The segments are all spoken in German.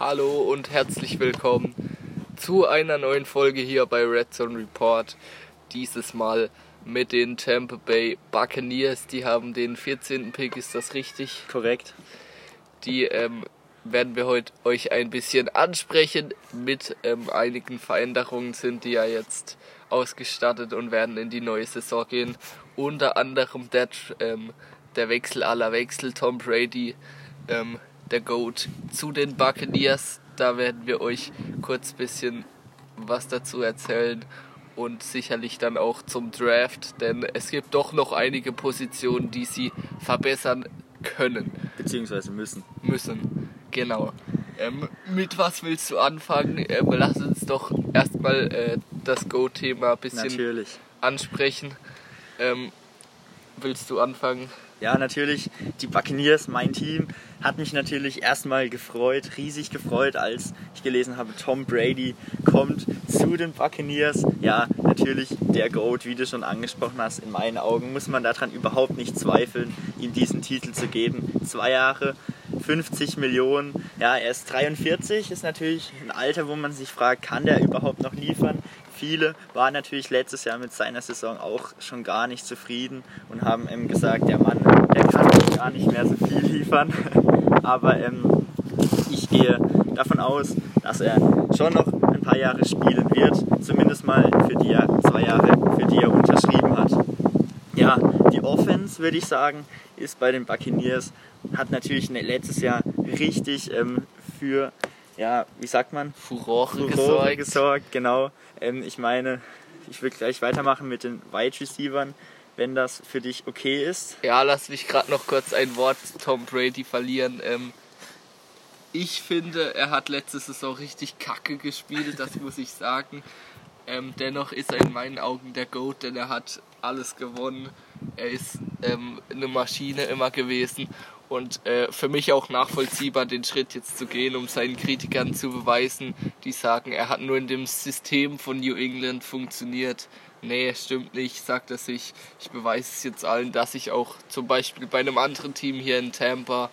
Hallo und herzlich willkommen zu einer neuen Folge hier bei Red Zone Report. Dieses Mal mit den Tampa Bay Buccaneers. Die haben den 14. Pick, ist das richtig? Korrekt. Die ähm, werden wir heute euch ein bisschen ansprechen. Mit ähm, einigen Veränderungen sind die ja jetzt ausgestattet und werden in die neue Saison gehen. Unter anderem der, ähm, der Wechsel aller Wechsel. Tom Brady ähm, der Goat zu den Buccaneers. Da werden wir euch kurz ein bisschen was dazu erzählen und sicherlich dann auch zum Draft, denn es gibt doch noch einige Positionen, die sie verbessern können. Beziehungsweise müssen. Müssen, genau. Ähm, mit was willst du anfangen? Ähm, lass uns doch erstmal äh, das Go-Thema ein bisschen Natürlich. ansprechen. Ähm, willst du anfangen? Ja, natürlich. Die Buccaneers, mein Team, hat mich natürlich erstmal gefreut, riesig gefreut, als ich gelesen habe, Tom Brady kommt zu den Buccaneers. Ja, natürlich der Goat, wie du schon angesprochen hast, in meinen Augen muss man daran überhaupt nicht zweifeln, ihm diesen Titel zu geben. Zwei Jahre, 50 Millionen. Ja, er ist 43, ist natürlich ein Alter, wo man sich fragt, kann der überhaupt noch liefern? Viele waren natürlich letztes Jahr mit seiner Saison auch schon gar nicht zufrieden und haben ähm, gesagt, der Mann, der kann gar nicht mehr so viel liefern. Aber ähm, ich gehe davon aus, dass er schon noch ein paar Jahre spielen wird, zumindest mal für die zwei Jahre, für die er unterschrieben hat. Ja, die Offense würde ich sagen, ist bei den Buccaneers, hat natürlich letztes Jahr richtig ähm, für ja, wie sagt man? Furore, Furore gesorgt. gesorgt. Genau. Ähm, ich meine, ich will gleich weitermachen mit den Wide Receivern, wenn das für dich okay ist. Ja, lass mich gerade noch kurz ein Wort Tom Brady verlieren. Ähm, ich finde, er hat letzte Saison richtig kacke gespielt, das muss ich sagen. Ähm, dennoch ist er in meinen Augen der GOAT, denn er hat alles gewonnen. Er ist ähm, eine Maschine immer gewesen und äh, für mich auch nachvollziehbar, den Schritt jetzt zu gehen, um seinen Kritikern zu beweisen, die sagen, er hat nur in dem System von New England funktioniert. Nee, stimmt nicht, sagt er sich. Ich beweise es jetzt allen, dass ich auch zum Beispiel bei einem anderen Team hier in Tampa,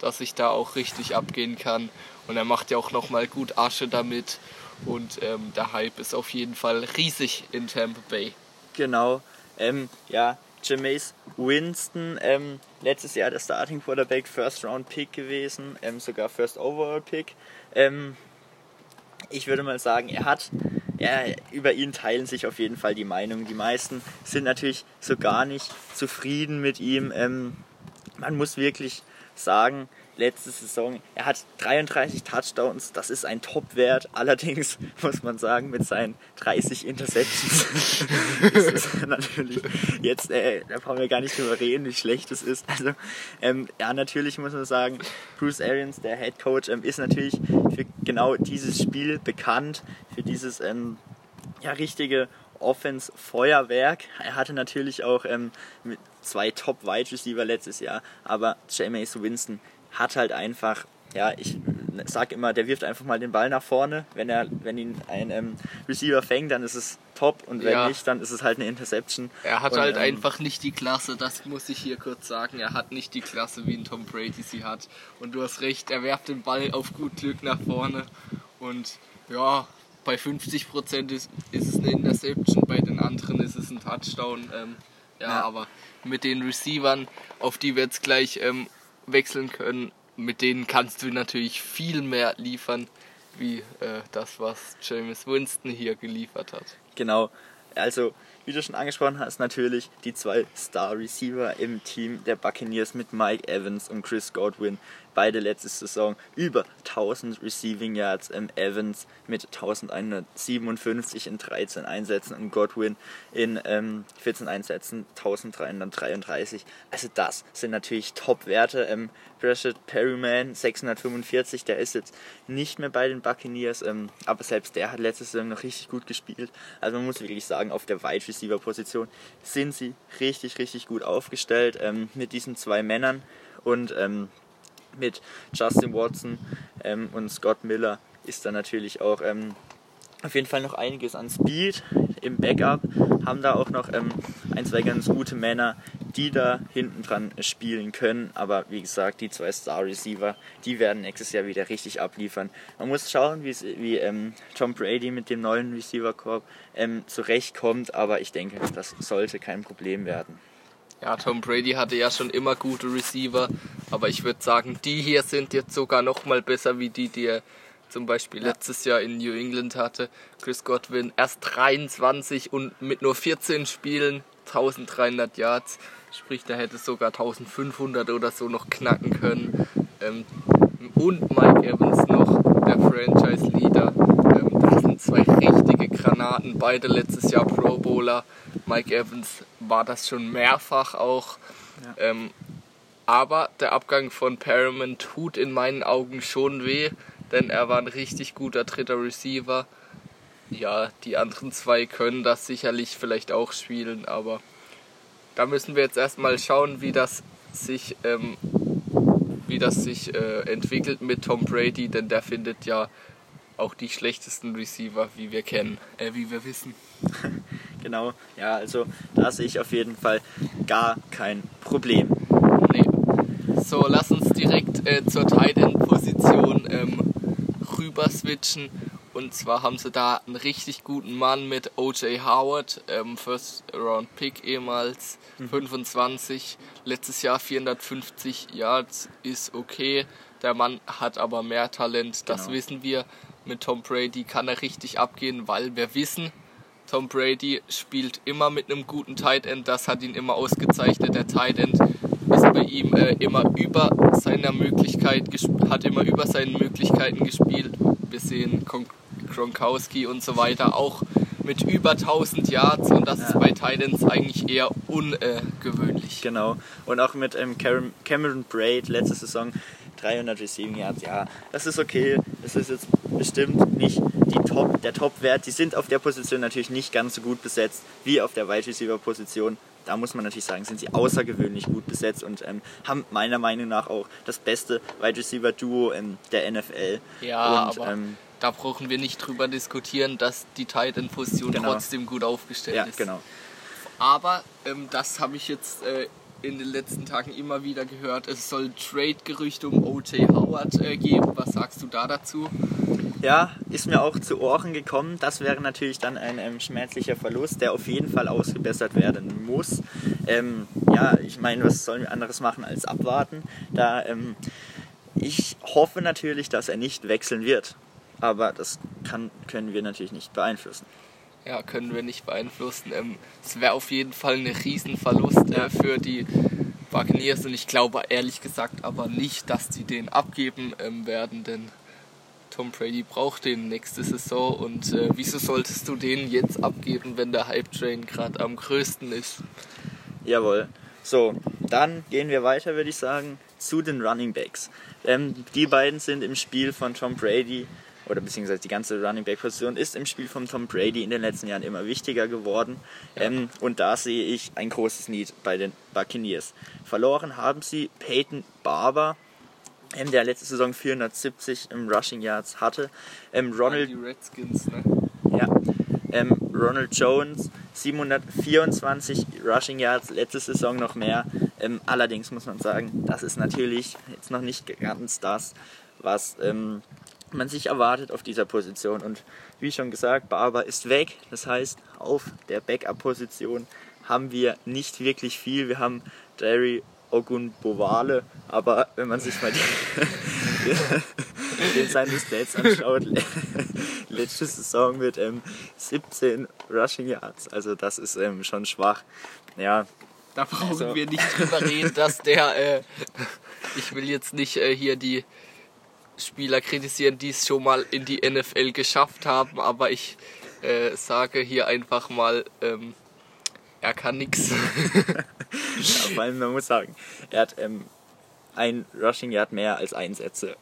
dass ich da auch richtig abgehen kann. Und er macht ja auch nochmal gut Asche damit. Und ähm, der Hype ist auf jeden Fall riesig in Tampa Bay. Genau. Ähm, ja, Jameis Winston, ähm, letztes Jahr der Starting Quarterback, First Round Pick gewesen, ähm, sogar First Overall Pick. Ähm, ich würde mal sagen, er hat, ja, über ihn teilen sich auf jeden Fall die Meinungen. Die meisten sind natürlich so gar nicht zufrieden mit ihm. Ähm, man muss wirklich sagen, letzte Saison. Er hat 33 Touchdowns, das ist ein Top-Wert. Allerdings muss man sagen, mit seinen 30 Interceptions ist es natürlich jetzt, äh, da brauchen wir gar nicht drüber reden, wie schlecht es ist. Also, ähm, ja, natürlich muss man sagen, Bruce Arians, der Head Coach, ähm, ist natürlich für genau dieses Spiel bekannt, für dieses ähm, ja, richtige Offense-Feuerwerk. Er hatte natürlich auch ähm, zwei Top-Wide Receiver letztes Jahr, aber Jameis Winston hat halt einfach, ja, ich sag immer, der wirft einfach mal den Ball nach vorne. Wenn er, wenn ihn ein ähm, Receiver fängt, dann ist es top und wenn Ja. nicht, dann ist es halt eine Interception. Er hat Und, halt ähm, einfach nicht die Klasse, das muss ich hier kurz sagen. Er hat nicht die Klasse, wie ein Tom Brady sie hat. Und du hast recht, er werft den Ball auf gut Glück nach vorne. Und ja, bei 50% ist, ist es eine Interception, bei den anderen ist es ein Touchdown. Ähm, ja, Ja. aber mit den Receivern, auf die wir jetzt gleich ähm, wechseln können, mit denen kannst du natürlich viel mehr liefern, wie äh, das, was James Winston hier geliefert hat. Genau. Also, wie du schon angesprochen hast, natürlich die zwei Star-Receiver im Team der Buccaneers mit Mike Evans und Chris Godwin. Beide letzte Saison über 1000 Receiving Yards. Ähm, Evans mit 1157 in 13 Einsätzen und Godwin in ähm, 14 Einsätzen 1333. Also das sind natürlich Top-Werte. Ähm, Rashad Perryman 645, der ist jetzt nicht mehr bei den Buccaneers, ähm, aber selbst der hat letzte Saison noch richtig gut gespielt. Also man muss wirklich sagen, auf der Wide Receiver Position sind sie richtig, richtig gut aufgestellt ähm, mit diesen zwei Männern und ähm, mit Justin Watson ähm, und Scott Miller ist da natürlich auch ähm, auf jeden Fall noch einiges an Speed im Backup. Haben da auch noch ähm, ein, zwei ganz gute Männer die da hinten dran spielen können. Aber wie gesagt, die zwei Star Receiver, die werden nächstes Jahr wieder richtig abliefern. Man muss schauen, wie ähm, Tom Brady mit dem neuen Receiver Corp ähm, zurechtkommt, aber ich denke, das sollte kein Problem werden. Ja, Tom Brady hatte ja schon immer gute Receiver, aber ich würde sagen, die hier sind jetzt sogar noch mal besser wie die, die er zum Beispiel ja. letztes Jahr in New England hatte. Chris Godwin erst 23 und mit nur 14 Spielen 1300 Yards. Sprich, der hätte sogar 1500 oder so noch knacken können. Ähm, und Mike Evans noch, der Franchise-Leader. Ähm, das sind zwei richtige Granaten, beide letztes Jahr Pro Bowler. Mike Evans war das schon mehrfach auch. Ja. Ähm, aber der Abgang von Perriman tut in meinen Augen schon weh, denn er war ein richtig guter dritter Receiver. Ja, die anderen zwei können das sicherlich vielleicht auch spielen, aber da müssen wir jetzt erstmal schauen, wie das sich, ähm, wie das sich äh, entwickelt mit Tom Brady, denn der findet ja auch die schlechtesten Receiver, wie wir kennen, äh, wie wir wissen. genau, ja, also da sehe ich auf jeden Fall gar kein Problem. Nee. So, lass uns direkt äh, zur Tight End Position ähm, rüber switchen. Und zwar haben sie da einen richtig guten Mann mit O.J. Howard, ähm, First Round Pick ehemals, mhm. 25, letztes Jahr 450 Yards, ist okay. Der Mann hat aber mehr Talent, das genau. wissen wir. Mit Tom Brady kann er richtig abgehen, weil wir wissen, Tom Brady spielt immer mit einem guten Tight End, das hat ihn immer ausgezeichnet. Der Tight End ist bei ihm äh, immer über seiner Möglichkeit, hat immer über seinen Möglichkeiten gespielt. Wir sehen Gronkowski und so weiter auch mit über 1000 Yards und das ja. ist bei Titans eigentlich eher ungewöhnlich. Genau. Und auch mit ähm, Cameron Braid letzte Saison 300 Receiving Yards, ja, das ist okay. Das ist jetzt bestimmt nicht die Top, der Top-Wert. Die sind auf der Position natürlich nicht ganz so gut besetzt wie auf der Wide Receiver-Position. Da muss man natürlich sagen, sind sie außergewöhnlich gut besetzt und ähm, haben meiner Meinung nach auch das beste Wide Receiver-Duo in der NFL. Ja, und, aber ähm, da brauchen wir nicht drüber diskutieren, dass die Titan-Position genau. trotzdem gut aufgestellt ja, ist. Genau. Aber ähm, das habe ich jetzt äh, in den letzten Tagen immer wieder gehört, es soll Trade-Gerüchte um O.J. Howard äh, geben. Was sagst du da dazu? Ja, ist mir auch zu Ohren gekommen. Das wäre natürlich dann ein ähm, schmerzlicher Verlust, der auf jeden Fall ausgebessert werden muss. Ähm, ja, ich meine, was sollen wir anderes machen als abwarten? Da ähm, ich hoffe natürlich, dass er nicht wechseln wird, aber das kann, können wir natürlich nicht beeinflussen ja, können wir nicht beeinflussen. Ähm, es wäre auf jeden Fall ein Riesenverlust äh, für die Buccaneers und ich glaube ehrlich gesagt aber nicht, dass die den abgeben ähm, werden, denn Tom Brady braucht den nächste Saison und äh, wieso solltest du den jetzt abgeben, wenn der Hype Train gerade am größten ist? Jawohl. So, dann gehen wir weiter, würde ich sagen, zu den Running Backs. Ähm, die beiden sind im Spiel von Tom Brady oder beziehungsweise die ganze Running Back Position ist im Spiel von Tom Brady in den letzten Jahren immer wichtiger geworden. Ja. Ähm, und da sehe ich ein großes Need bei den Buccaneers. Verloren haben sie Peyton Barber, ähm, der letzte Saison 470 im Rushing Yards hatte. Ähm, Ronald, die Redskins, ne? Ja. Ähm, Ronald Jones 724 Rushing Yards, letzte Saison noch mehr. Ähm, allerdings muss man sagen, das ist natürlich jetzt noch nicht ganz das, was ähm, man sich erwartet auf dieser Position. Und wie schon gesagt, Barber ist weg. Das heißt, auf der Backup-Position haben wir nicht wirklich viel. Wir haben Jerry Ogunbowale, aber wenn man sich mal die, den seine Stats anschaut, letzte Saison mit ähm, 17 Rushing Yards, also das ist ähm, schon schwach. Ja, da brauchen also. wir nicht drüber reden, dass der, äh, ich will jetzt nicht äh, hier die Spieler kritisieren, die es schon mal in die NFL geschafft haben, aber ich äh, sage hier einfach mal, ähm, er kann nichts. ja, vor allem, man muss sagen, er hat ähm, ein Rushing Yard mehr als Einsätze.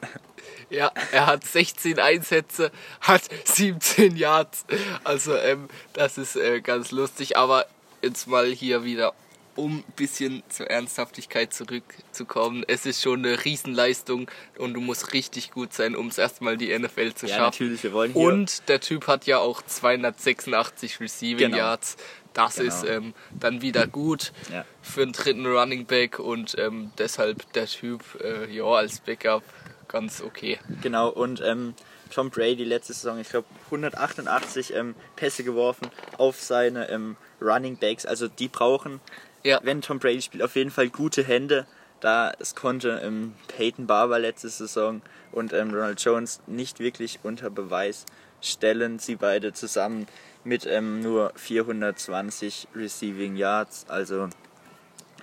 Ja, er hat 16 Einsätze, hat 17 Yards. Also ähm, das ist äh, ganz lustig. Aber jetzt mal hier wieder um ein bisschen zur Ernsthaftigkeit zurückzukommen, es ist schon eine Riesenleistung und du musst richtig gut sein, um es erstmal die NFL zu ja, schaffen. Natürlich, wir wollen hier und der Typ hat ja auch 286 Receiving genau. Yards. das Genau. ist ähm, dann wieder gut Ja. für einen dritten Running Back und ähm, deshalb der Typ äh, ja als Backup ganz okay. Genau, und ähm, Tom Brady letzte Saison, ich glaube, 188 ähm, Pässe geworfen auf seine ähm, Running Backs. Also die brauchen, Ja. wenn Tom Brady spielt, auf jeden Fall gute Hände. Da es konnte ähm, Peyton Barber letzte Saison und ähm, Ronald Jones nicht wirklich unter Beweis stellen. Sie beide zusammen mit ähm, nur 420 Receiving Yards. Also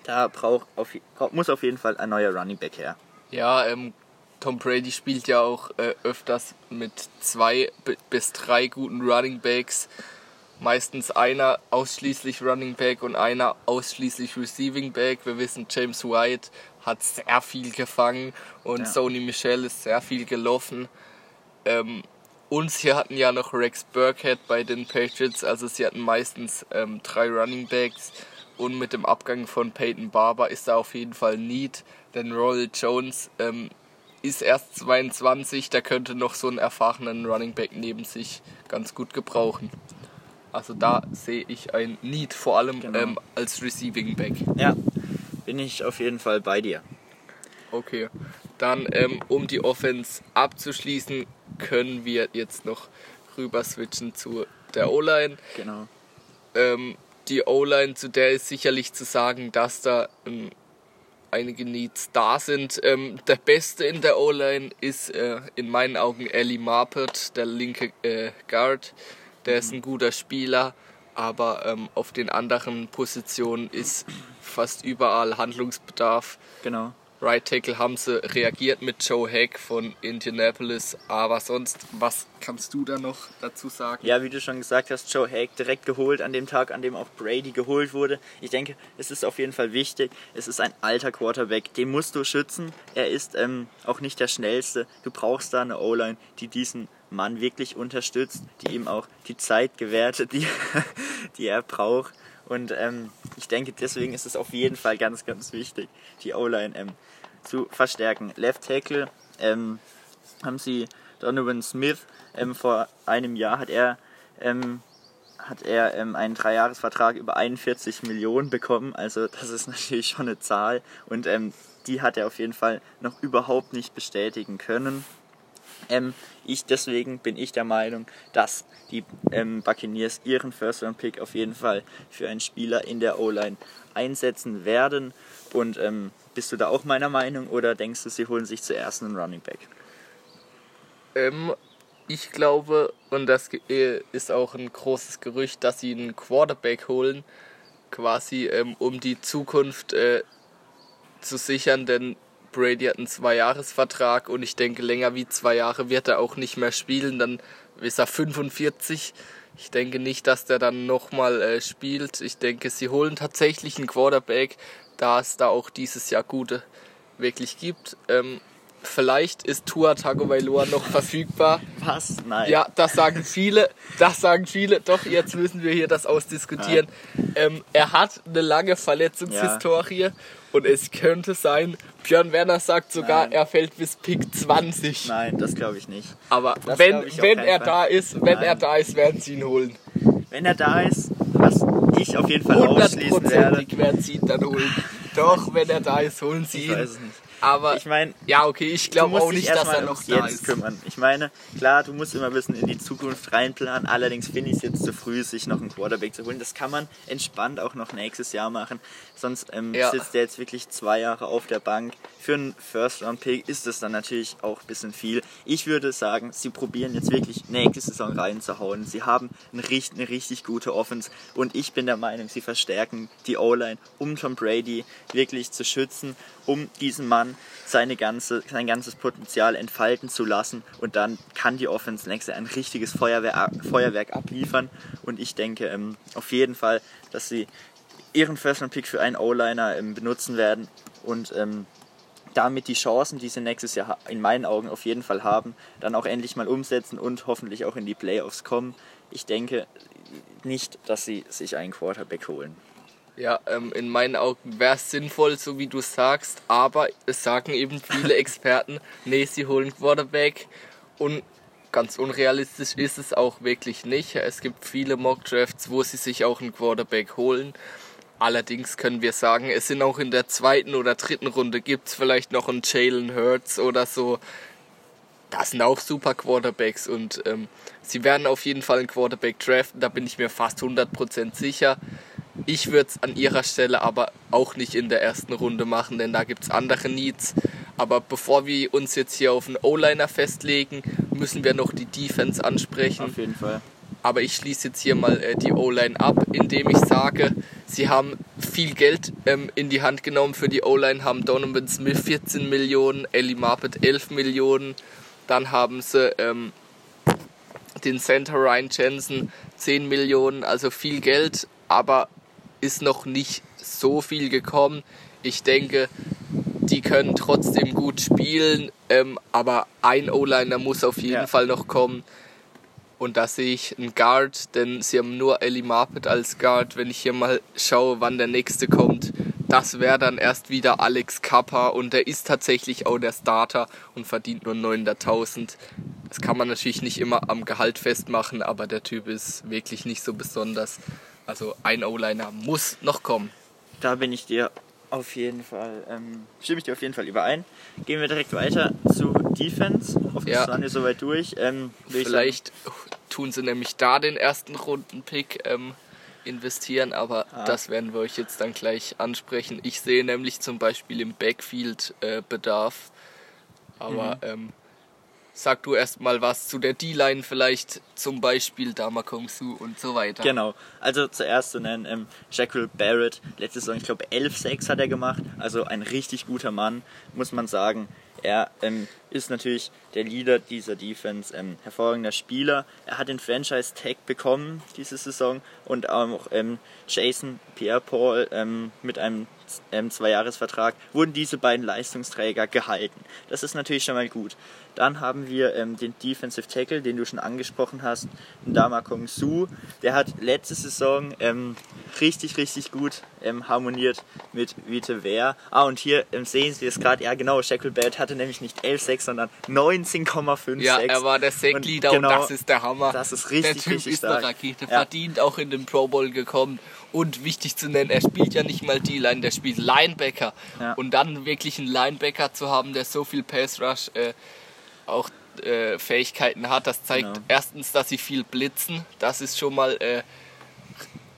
da braucht auf, muss auf jeden Fall ein neuer Running Back her. Ja, ähm, Tom Brady spielt ja auch äh, öfters mit zwei bi- bis drei guten Running Backs. Meistens einer ausschließlich Running Back und einer ausschließlich Receiving Back. Wir wissen, James White hat sehr viel gefangen und Ja. Sony Michel ist sehr viel gelaufen. Ähm, und sie hatten ja noch Rex Burkhead bei den Patriots, also sie hatten meistens ähm, drei Running Backs. Und mit dem Abgang von Peyton Barber ist da auf jeden Fall Need, denn Royal Jones ähm, ist erst 22, der könnte noch so einen erfahrenen Running Back neben sich ganz gut gebrauchen. Also da sehe ich ein Need, vor allem Genau. ähm, als Receiving Back. Ja, bin ich auf jeden Fall bei dir. Okay, dann ähm, um die Offense abzuschließen, können wir jetzt noch rüber switchen zu der O-Line. Genau. Ähm, die O-Line, zu der ist sicherlich zu sagen, dass da ähm, einige Needs da sind. Ähm, der Beste in der O-Line ist äh, in meinen Augen Ellie Marpert, der linke äh, Guard. Der ist ein guter Spieler, aber ähm, auf den anderen Positionen ist fast überall Handlungsbedarf. Genau. Right Tackle haben sie reagiert mit Joe Hack von Indianapolis, aber sonst, was kannst du da noch dazu sagen? Ja, wie du schon gesagt hast, Joe Haig direkt geholt an dem Tag, an dem auch Brady geholt wurde. Ich denke, es ist auf jeden Fall wichtig. Es ist ein alter Quarterback, den musst du schützen. Er ist ähm, auch nicht der schnellste. Du brauchst da eine O-Line, die diesen Mann wirklich unterstützt, die ihm auch die Zeit gewährt, die, die er braucht. Und ähm, ich denke, deswegen ist es auf jeden Fall ganz, ganz wichtig, die O-Line ähm, zu verstärken. Left Tackle ähm, haben sie Donovan Smith ähm, vor einem Jahr hat er ähm, hat er ähm, einen Dreijahresvertrag über 41 Millionen bekommen. Also das ist natürlich schon eine Zahl und ähm, die hat er auf jeden Fall noch überhaupt nicht bestätigen können. Ähm, ich deswegen bin ich der Meinung, dass die ähm, Buccaneers ihren First Round Pick auf jeden Fall für einen Spieler in der O-Line einsetzen werden. Und bist du da auch meiner Meinung oder denkst du, sie holen sich zuerst einen Running Back? Ähm, ich glaube, und das äh, ist auch ein großes Gerücht, dass sie einen Quarterback holen, quasi ähm, um die Zukunft äh, zu sichern, denn Brady hat einen Zweijahresvertrag und ich denke, länger wie zwei Jahre wird er auch nicht mehr spielen, dann ist er 45. Ich denke nicht, dass der dann nochmal äh, spielt. Ich denke, sie holen tatsächlich einen Quarterback, da es da auch dieses Jahr gute wirklich gibt. Ähm, vielleicht ist Tua Tagovailoa noch verfügbar. Was? Nein. Ja, das sagen viele. Das sagen viele. Doch, jetzt müssen wir hier das ausdiskutieren. Ähm, er hat eine lange Verletzungshistorie und es könnte sein, Björn Werner sagt sogar, Nein. er fällt bis Pick 20. Nein, das glaube ich nicht. Aber Das wenn, wenn er Fall. da ist, wenn Nein. er da ist, werden sie ihn holen. Wenn er da ist, was ich auf jeden Fall ausschließen werde. Werden sie ihn dann holen. Doch, wenn er da ist, holen sie Ich ihn. weiß es nicht. Aber Ich meine, ja, okay, ich glaube auch nicht, dass er noch da Jetzt ist. kümmern. Ich meine, klar, du musst immer ein bisschen in die Zukunft reinplanen. Allerdings finde ich es jetzt zu früh, sich noch einen Quarterback zu holen. Das kann man entspannt auch noch nächstes Jahr machen. Sonst ähm, Ja. sitzt der jetzt wirklich zwei Jahre auf der Bank. Für einen First-Round-Pick ist das dann natürlich auch ein bisschen viel. Ich würde sagen, sie probieren jetzt wirklich nächste Saison reinzuhauen. Sie haben eine richtig, eine richtig gute Offense und ich bin der Meinung, sie verstärken die O-Line, um Tom Brady wirklich zu schützen, um diesen Mann seine ganze, sein ganzes Potenzial entfalten zu lassen und dann kann die Offense nächstes Jahr ein richtiges Feuerwehr, Feuerwerk abliefern und ich denke ähm, auf jeden Fall, dass sie ihren First Round Pick für einen O-Liner ähm, benutzen werden und ähm, damit die Chancen, die sie nächstes Jahr in meinen Augen auf jeden Fall haben, dann auch endlich mal umsetzen und hoffentlich auch in die Playoffs kommen. Ich denke nicht, dass sie sich einen Quarterback holen. Ja, ähm, in meinen Augen wäre es sinnvoll, so wie du sagst, aber es sagen eben viele Experten, nee, sie holen Quarterback und ganz unrealistisch ist es auch wirklich nicht. Es gibt viele Mock-Drafts, wo sie sich auch einen Quarterback holen. Allerdings können wir sagen, es sind auch in der zweiten oder dritten Runde gibt es vielleicht noch einen Jalen Hurts oder so. Das sind auch super Quarterbacks und ähm, sie werden auf jeden Fall einen Quarterback draften, da bin ich mir fast 100% sicher. Ich würde es an ihrer Stelle aber auch nicht in der ersten Runde machen, denn da gibt es andere Needs. Aber bevor wir uns jetzt hier auf einen O-Liner festlegen, müssen wir noch die Defense ansprechen. Auf jeden Fall. Aber ich schließe jetzt hier mal äh, die O-Line ab, indem ich sage, sie haben viel Geld ähm, in die Hand genommen für die O-Line, haben Donovan Smith 14 Millionen, Ellie Marpet 11 Millionen, dann haben sie ähm, den Center Ryan Jensen 10 Millionen, also viel Geld, aber ist noch nicht so viel gekommen. Ich denke, die können trotzdem gut spielen, ähm, aber ein O-Liner muss auf jeden Ja. Fall noch kommen. Und da sehe ich einen Guard, denn sie haben nur Ellie Marpet als Guard. Wenn ich hier mal schaue, wann der nächste kommt, das wäre dann erst wieder Alex Kappa und der ist tatsächlich auch der Starter und verdient nur 900.000. Das kann man natürlich nicht immer am Gehalt festmachen, aber der Typ ist wirklich nicht so besonders. Also ein O-Liner muss noch kommen. Da bin ich dir auf jeden Fall, ähm, stimme ich dir auf jeden Fall überein. Gehen wir direkt weiter zu Defense. Hoffentlich Ja. waren wir soweit durch. Ähm, Vielleicht tun sie nämlich da den ersten Runden-Pick ähm, investieren, aber Ah. das werden wir euch jetzt dann gleich ansprechen. Ich sehe nämlich zum Beispiel im Backfield äh, Bedarf. Aber Mhm. ähm, sag du erst mal was zu der D-Line vielleicht, zum Beispiel Dama Kong Su und so weiter. Genau. Also zuerst zu nennen, ähm, Jekyll Barrett, letzte Saison, ich glaube 11-6 hat er gemacht. Also ein richtig guter Mann, muss man sagen. Er ähm, ist natürlich der Leader dieser Defense, ähm, hervorragender Spieler. Er hat den Franchise-Tag bekommen diese Saison und auch ähm, Jason Pierre-Paul ähm, mit einem ähm, Zweijahresvertrag wurden diese beiden Leistungsträger gehalten. Das ist natürlich schon mal gut. Dann haben wir ähm, den Defensive Tackle, den du schon angesprochen hast, Ndama Kong Su. Der hat letzte Saison ähm, richtig, richtig gut ähm, harmoniert mit Vite Wehr. Ah, und hier ähm, sehen Sie es gerade, ja genau, Shacklebelt hatte nämlich nicht 11,6, sondern 19,56. Ja, er war der Sackleader und, genau, das ist der Hammer. das ist richtig, Der Typ richtig ist stark. eine Rakete, Ja. verdient auch in den Pro Bowl gekommen. Und wichtig zu nennen, er spielt ja nicht mal D-Line, der spielt Linebacker. Ja. Und dann wirklich einen Linebacker zu haben, der so viel Pass Rush äh, auch äh, Fähigkeiten hat, das zeigt Genau. erstens, dass sie viel blitzen. Das ist schon mal äh,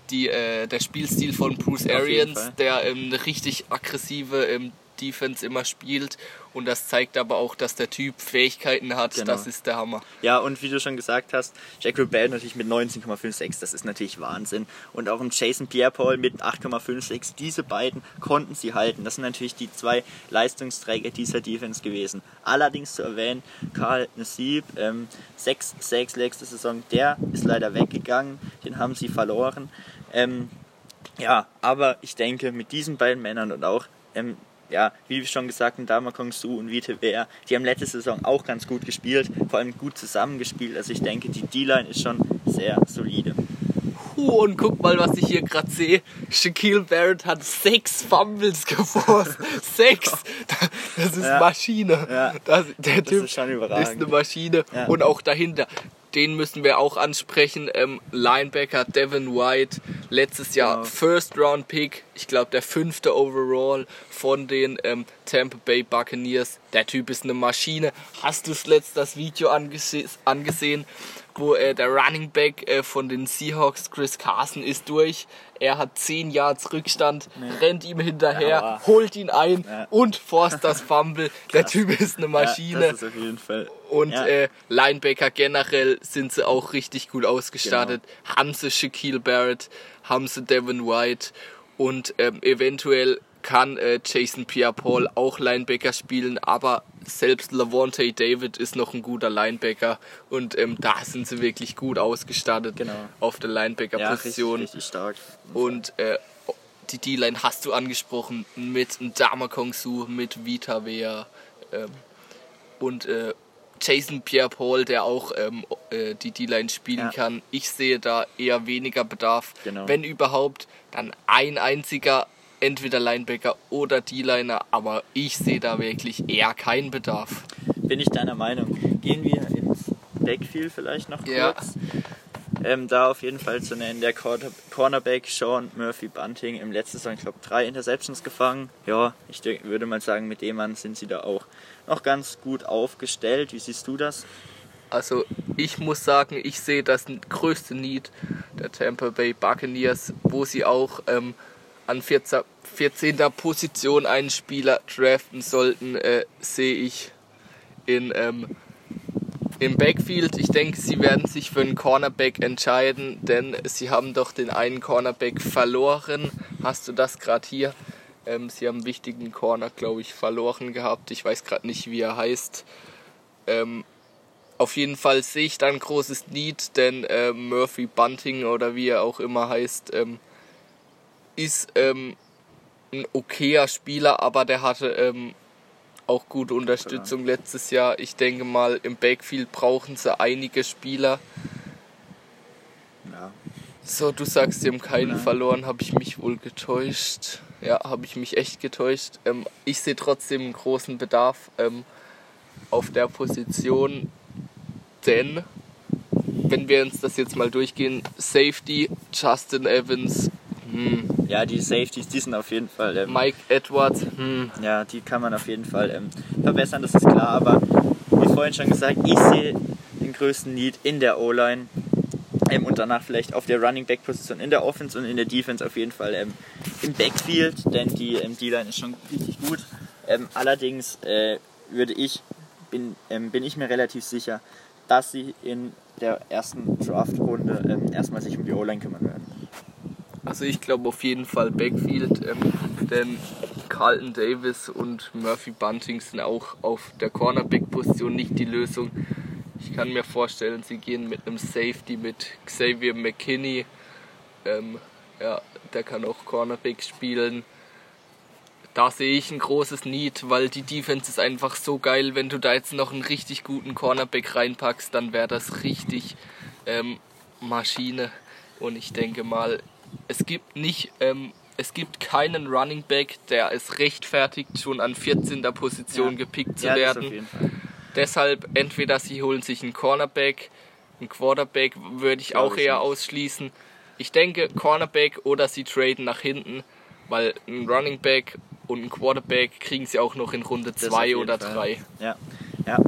die, äh, der Spielstil von Bruce Arians, der ähm, eine richtig aggressive ähm, Defense immer spielt. Und das zeigt aber auch, dass der Typ Fähigkeiten hat. Genau. Das ist der Hammer. Ja, und wie du schon gesagt hast, Jekyll Bell natürlich mit 19,56, das ist natürlich Wahnsinn. Und auch im Jason Pierre-Paul mit 8,56, diese beiden konnten sie halten. Das sind natürlich die zwei Leistungsträger dieser Defense gewesen. Allerdings zu erwähnen, Karl Nassib, ähm, 6 6 letzte Saison, der ist leider weggegangen, den haben sie verloren. Ähm, ja, aber ich denke, mit diesen beiden Männern und auch, ähm, ja, wie schon gesagt, Dama Kong Su und Vite Wehr, die haben letzte Saison auch ganz gut gespielt, vor allem gut zusammengespielt. Also ich denke, die D-Line ist schon sehr solide. Huh, und guck mal, was ich hier gerade sehe. Shaquille Barrett hat sechs Fumbles geforst. sechs! Das ist Ja. Maschine. Ja. Das, der Das Typ ist ist eine Maschine. Ja. Und auch dahinter, den müssen wir auch ansprechen. Ähm, Linebacker Devin White, letztes Jahr Genau. First Round Pick, ich glaube der fünfte Overall von den ähm, Tampa Bay Buccaneers. Der Typ ist eine Maschine. Hast du zuletzt das Video angese angesehen, wo äh, der Running Back äh, von den Seahawks, Chris Carson, ist durch. Er hat 10 Yards Rückstand, rennt ihm hinterher, Aber- holt ihn ein Ja. und forst das Fumble. Der Typ ist eine Maschine. Ja, das ist auf jeden Fall. Und ja, äh, Linebacker generell sind sie auch richtig gut ausgestattet. Haben sie Shaquille Barrett, haben sie Devin White und ähm, eventuell kann äh, Jason Pierre-Paul auch Linebacker spielen, aber selbst Lavonte David ist noch ein guter Linebacker und ähm, da sind sie wirklich gut ausgestattet Genau. auf der ja, richtig, Linebacker-Position. richtig stark. Und äh, die D-Line hast du angesprochen mit Dama Kong Su, mit Vita Wea ähm, und äh, Jason Pierre-Paul, der auch ähm, äh, die D-Line spielen Ja. kann. Ich sehe da eher weniger Bedarf. Genau. Wenn überhaupt, dann ein einziger, entweder Linebacker oder D-Liner, aber ich sehe da wirklich eher keinen Bedarf. Bin ich deiner Meinung. Gehen wir ins Backfield vielleicht noch Ja. kurz. Ähm, da auf jeden Fall zu nennen, der Cornerback Sean Murphy Bunting im letzten Saison, ich glaube, drei Interceptions gefangen. Ja, ich würde mal sagen, mit dem Mann sind sie da auch noch ganz gut aufgestellt. Wie siehst du das? Also ich muss sagen, ich sehe das größte Need der Tampa Bay Buccaneers, wo sie auch ähm, an 14. 14. Position einen Spieler draften sollten, äh, sehe ich in, ähm, im Backfield. Ich denke, sie werden sich für einen Cornerback entscheiden, denn sie haben doch den einen Cornerback verloren. Hast du das gerade hier? Ähm, sie haben einen wichtigen Corner, glaube ich, verloren gehabt. Ich weiß gerade nicht, wie er heißt. Ähm, auf jeden Fall sehe ich da ein großes Need, denn äh, Murphy Bunting oder wie er auch immer heißt, ähm, ist ähm, ein okayer Spieler, aber der hatte ähm, auch gute Unterstützung letztes Jahr. Ich denke mal, im Backfield brauchen sie einige Spieler. Ja, So, du sagst, sie haben keinen Nein. verloren, habe ich mich wohl getäuscht. Ja, habe ich mich echt getäuscht. Ähm, ich sehe trotzdem einen großen Bedarf ähm, auf der Position, denn wenn wir uns das jetzt mal durchgehen, Safety, Justin Evans, hm, ja die Safeties, die sind auf jeden Fall ähm, Mike Edwards, hm, Ja, die kann man auf jeden Fall ähm, verbessern, das ist klar. Aber wie vorhin schon gesagt, ich sehe den größten Need in der O-Line ähm, und danach vielleicht auf der Running Back Position in der Offense und in der Defense auf jeden Fall ähm, im Backfield, denn die ähm, D-Line ist schon richtig gut. Ähm, allerdings äh, würde ich bin, ähm, bin ich mir relativ sicher, dass sie in der ersten Draft-Runde ähm, erstmal sich um die O-Line kümmern werden. Also ich glaube auf jeden Fall Backfield, ähm, denn Carlton Davis und Murphy Bunting sind auch auf der Cornerback-Position nicht die Lösung. Ich kann mir vorstellen, sie gehen mit einem Safety, mit Xavier McKinney. Ähm, ja, der kann auch Cornerback spielen. Da sehe ich ein großes Need, weil die Defense ist einfach so geil. Wenn du da jetzt noch einen richtig guten Cornerback reinpackst, dann wäre das richtig ähm, Maschine. Und ich denke mal, es gibt nicht, ähm, es gibt keinen Running Back, der es rechtfertigt, schon an 14. Position Ja. gepickt zu ja, werden. Deshalb entweder sie holen sich einen Cornerback, einen Quarterback würde ich auch ich eher nicht. ausschließen. Ich denke Cornerback oder sie traden nach hinten, weil ein Running Back und ein Quarterback kriegen sie auch noch in Runde Das auf 2 jeden oder Fall. 3. Ja, ja.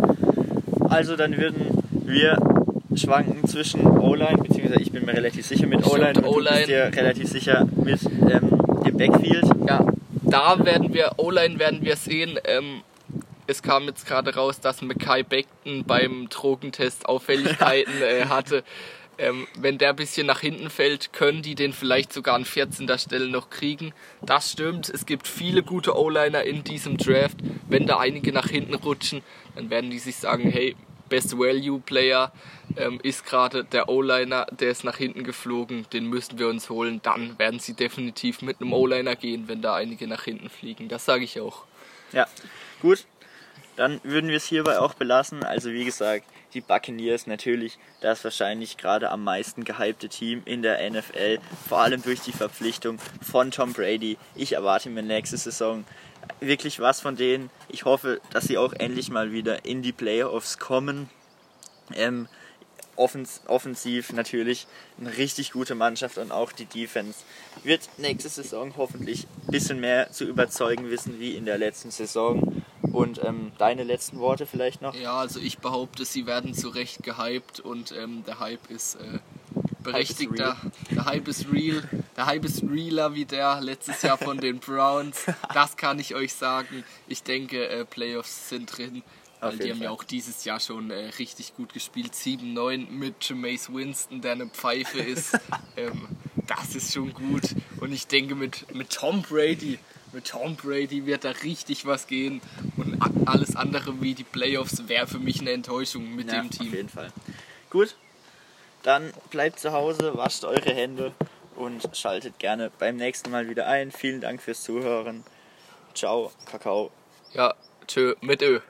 Also dann würden wir schwanken zwischen O-Line, beziehungsweise ich bin mir relativ sicher mit O-Line und du bist dir relativ sicher mit ähm, dem Backfield. Ja, da werden wir, O-Line werden wir sehen. Ähm, es kam jetzt gerade raus, dass Mackay Beckton beim Drogentest Auffälligkeiten äh, hatte. Ähm, wenn der ein bisschen nach hinten fällt, können die den vielleicht sogar an 14. Stelle noch kriegen. Das stimmt. Es gibt viele gute O-Liner in diesem Draft. Wenn da einige nach hinten rutschen, dann werden die sich sagen, hey, Best Value Player ähm, ist gerade der O-Liner, der ist nach hinten geflogen, den müssen wir uns holen. Dann werden sie definitiv mit einem O-Liner gehen, wenn da einige nach hinten fliegen. Das sage ich auch. Ja, gut. Dann würden wir es hierbei auch belassen. Also wie gesagt, die Buccaneers natürlich das wahrscheinlich gerade am meisten gehypte Team in der NFL, vor allem durch die Verpflichtung von Tom Brady. Ich erwarte mir nächste Saison wirklich was von denen. Ich hoffe, dass sie auch endlich mal wieder in die Playoffs kommen. Ähm, offens offensiv natürlich eine richtig gute Mannschaft und auch die Defense wird nächste Saison hoffentlich ein bisschen mehr zu überzeugen wissen wie in der letzten Saison. Und ähm, deine letzten Worte vielleicht noch? Ja, also ich behaupte, sie werden zu Recht gehypt und ähm, der Hype ist äh, berechtigter. der Hype ist real. Der Hype ist realer wie der letztes Jahr von den Browns. Das kann ich euch sagen. Ich denke, äh, Playoffs sind drin. Weil Auf die haben ja auch dieses Jahr schon äh, richtig gut gespielt. 7-9 mit Jameis Winston, der eine Pfeife ist. ähm, das ist schon gut. Und ich denke, mit, mit Tom Brady, mit Tom Brady wird da richtig was gehen. Und alles andere wie die Playoffs wäre für mich eine Enttäuschung mit Ja, dem Auf Team. jeden Fall. Gut, dann bleibt zu Hause, wascht eure Hände und schaltet gerne beim nächsten Mal wieder ein. Vielen Dank fürs Zuhören. Ciao, Kakao. Ja, tschö, mit Ö.